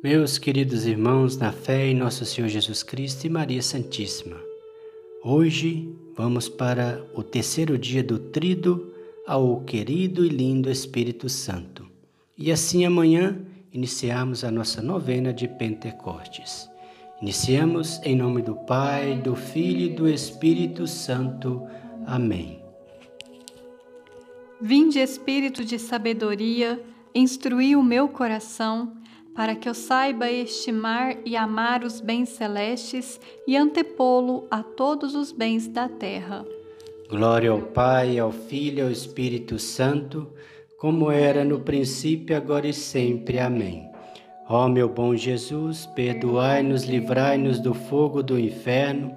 Meus queridos irmãos, na fé em Nosso Senhor Jesus Cristo e Maria Santíssima, hoje vamos para o terceiro dia do Trido ao querido e lindo Espírito Santo. E assim amanhã iniciamos a nossa novena de Pentecostes. Iniciamos em nome do Pai, do Filho e do Espírito Santo. Amém. Vinde, Espírito de sabedoria, instruí o meu coração para que eu saiba estimar e amar os bens celestes e antepô-lo a todos os bens da terra. Glória ao Pai, ao Filho e ao Espírito Santo, como era no princípio, agora e sempre. Amém. Ó meu bom Jesus, perdoai-nos, livrai-nos do fogo do inferno,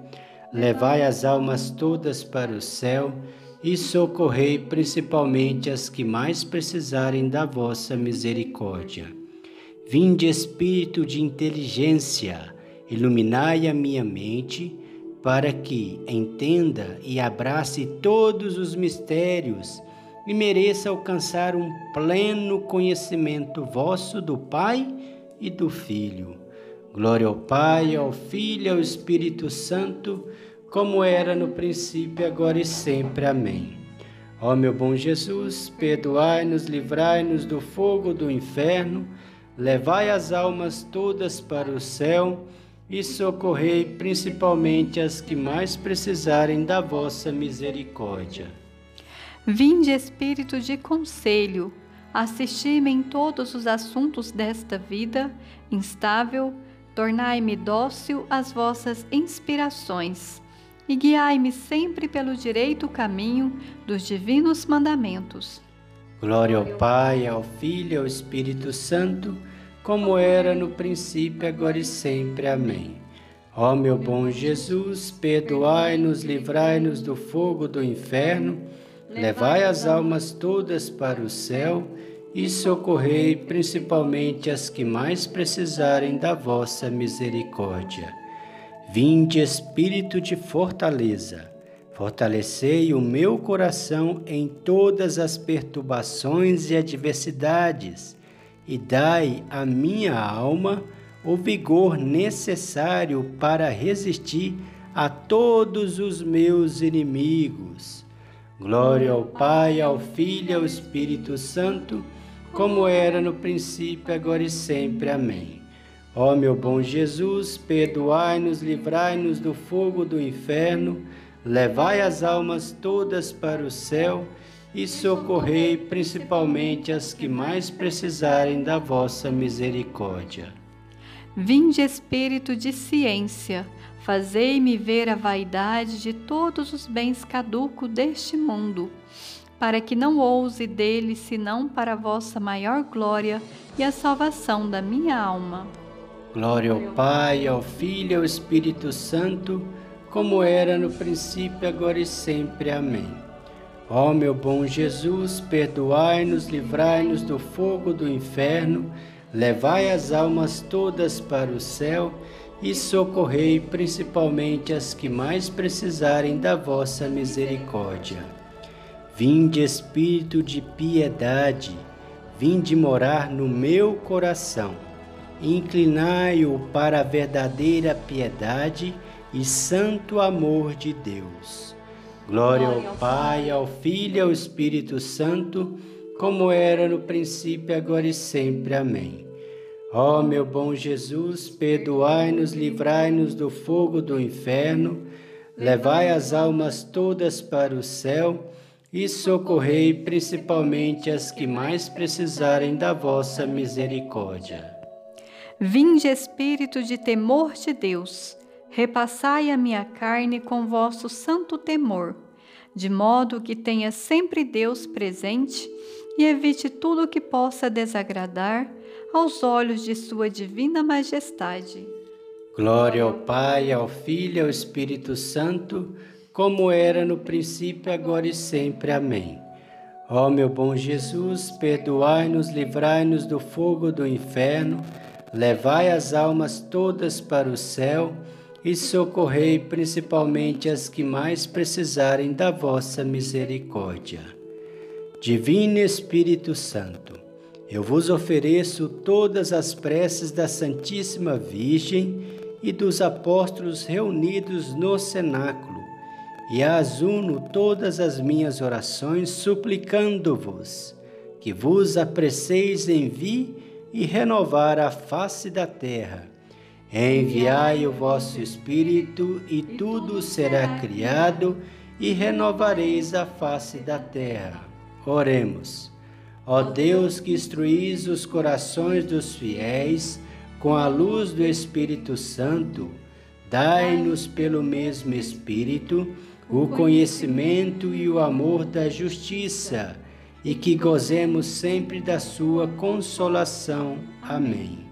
levai as almas todas para o céu e socorrei principalmente as que mais precisarem da vossa misericórdia. Vinde, Espírito de inteligência, iluminai a minha mente, para que entenda e abrace todos os mistérios e mereça alcançar um pleno conhecimento vosso do Pai e do Filho. Glória ao Pai, ao Filho e ao Espírito Santo, como era no princípio, agora e sempre. Amém. Ó meu bom Jesus, perdoai-nos, livrai-nos do fogo do inferno levai as almas todas para o céu e socorrei principalmente as que mais precisarem da vossa misericórdia. Vinde, Espírito de conselho, assisti-me em todos os assuntos desta vida instável, tornai-me dócil às vossas inspirações e guiai-me sempre pelo direito caminho dos divinos mandamentos. Glória ao Pai, ao Filho e ao Espírito Santo, como era no princípio, agora e sempre. Amém. Ó meu bom Jesus, perdoai-nos, livrai-nos do fogo do inferno, levai as almas todas para o céu e socorrei principalmente as que mais precisarem da vossa misericórdia. Vinde, Espírito de fortaleza Fortalecei o meu coração em todas as perturbações e adversidades, e dai à minha alma o vigor necessário para resistir a todos os meus inimigos. Glória ao Pai, ao Filho e ao Espírito Santo, como era no princípio, agora e sempre. Amém. Ó meu bom Jesus, perdoai-nos, livrai-nos do fogo do inferno levai as almas todas para o céu e socorrei principalmente as que mais precisarem da vossa misericórdia. Vinde, Espírito de ciência, fazei-me ver a vaidade de todos os bens caducos deste mundo, para que não ouse deles senão para a vossa maior glória e a salvação da minha alma. Glória ao Pai, ao Filho e ao Espírito Santo como era no princípio, agora e sempre. Amém. Ó meu bom Jesus, perdoai-nos, livrai-nos do fogo do inferno, levai as almas todas para o céu e socorrei principalmente as que mais precisarem da vossa misericórdia. Vinde, Espírito de piedade, vinde morar no meu coração. Inclinai-o para a verdadeira piedade e santo amor de Deus. Glória ao Pai, ao Filho e ao Espírito Santo, como era no princípio, agora e sempre. Amém. Ó meu bom Jesus, perdoai-nos, livrai-nos do fogo do inferno, levai as almas todas para o céu e socorrei principalmente as que mais precisarem da vossa misericórdia. Vinde, Espírito de temor de Deus repassai a minha carne com vosso santo temor, de modo que tenha sempre Deus presente e evite tudo que possa desagradar aos olhos de Sua divina majestade. Glória ao Pai, ao Filho e ao Espírito Santo, como era no princípio, agora e sempre. Amém. Ó meu bom Jesus, perdoai-nos, livrai-nos do fogo do inferno, levai as almas todas para o céu e socorrei principalmente as que mais precisarem da vossa misericórdia. Divino Espírito Santo, eu vos ofereço todas as preces da Santíssima Virgem e dos apóstolos reunidos no cenáculo, e as uno todas as minhas orações, suplicando-vos que vos apreceis em vir e renovar a face da terra. Enviai o vosso Espírito, e tudo será criado, e renovareis a face da terra. Oremos. Ó Deus que instruís os corações dos fiéis com a luz do Espírito Santo, dai-nos pelo mesmo Espírito o conhecimento e o amor da justiça, e que gozemos sempre da sua consolação. Amém.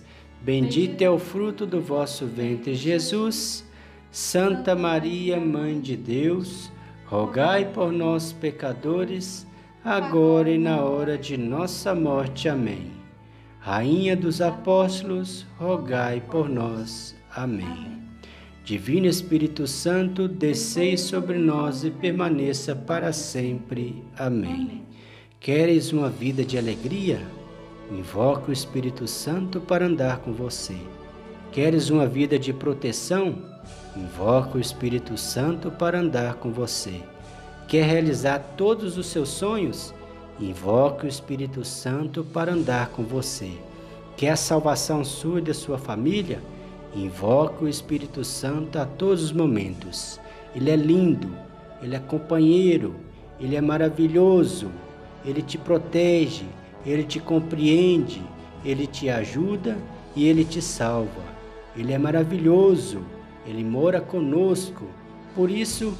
bendito é o fruto do vosso ventre, Jesus. Santa Maria, Mãe de Deus, rogai por nós, pecadores, agora e na hora de nossa morte. Amém. Rainha dos Apóstolos, rogai por nós. Amém. Divino Espírito Santo, descei sobre nós e permaneça para sempre. Amém. Queres uma vida de alegria? Invoque o Espírito Santo para andar com você. Queres uma vida de proteção? Invoca o Espírito Santo para andar com você. Quer realizar todos os seus sonhos? Invoque o Espírito Santo para andar com você. Quer a salvação sua e da sua família? Invoque o Espírito Santo a todos os momentos. Ele é lindo, ele é companheiro, ele é maravilhoso, ele te protege, ele te compreende, ele te ajuda e ele te salva. Ele é maravilhoso. Ele mora conosco. Por isso,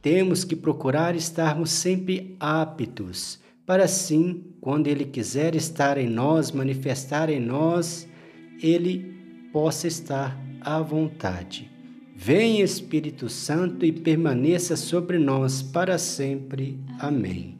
temos que procurar estarmos sempre aptos, para assim, quando Ele quiser estar em nós, manifestar em nós, Ele possa estar à vontade. Vem Espírito Santo e permaneça sobre nós para sempre. Amém.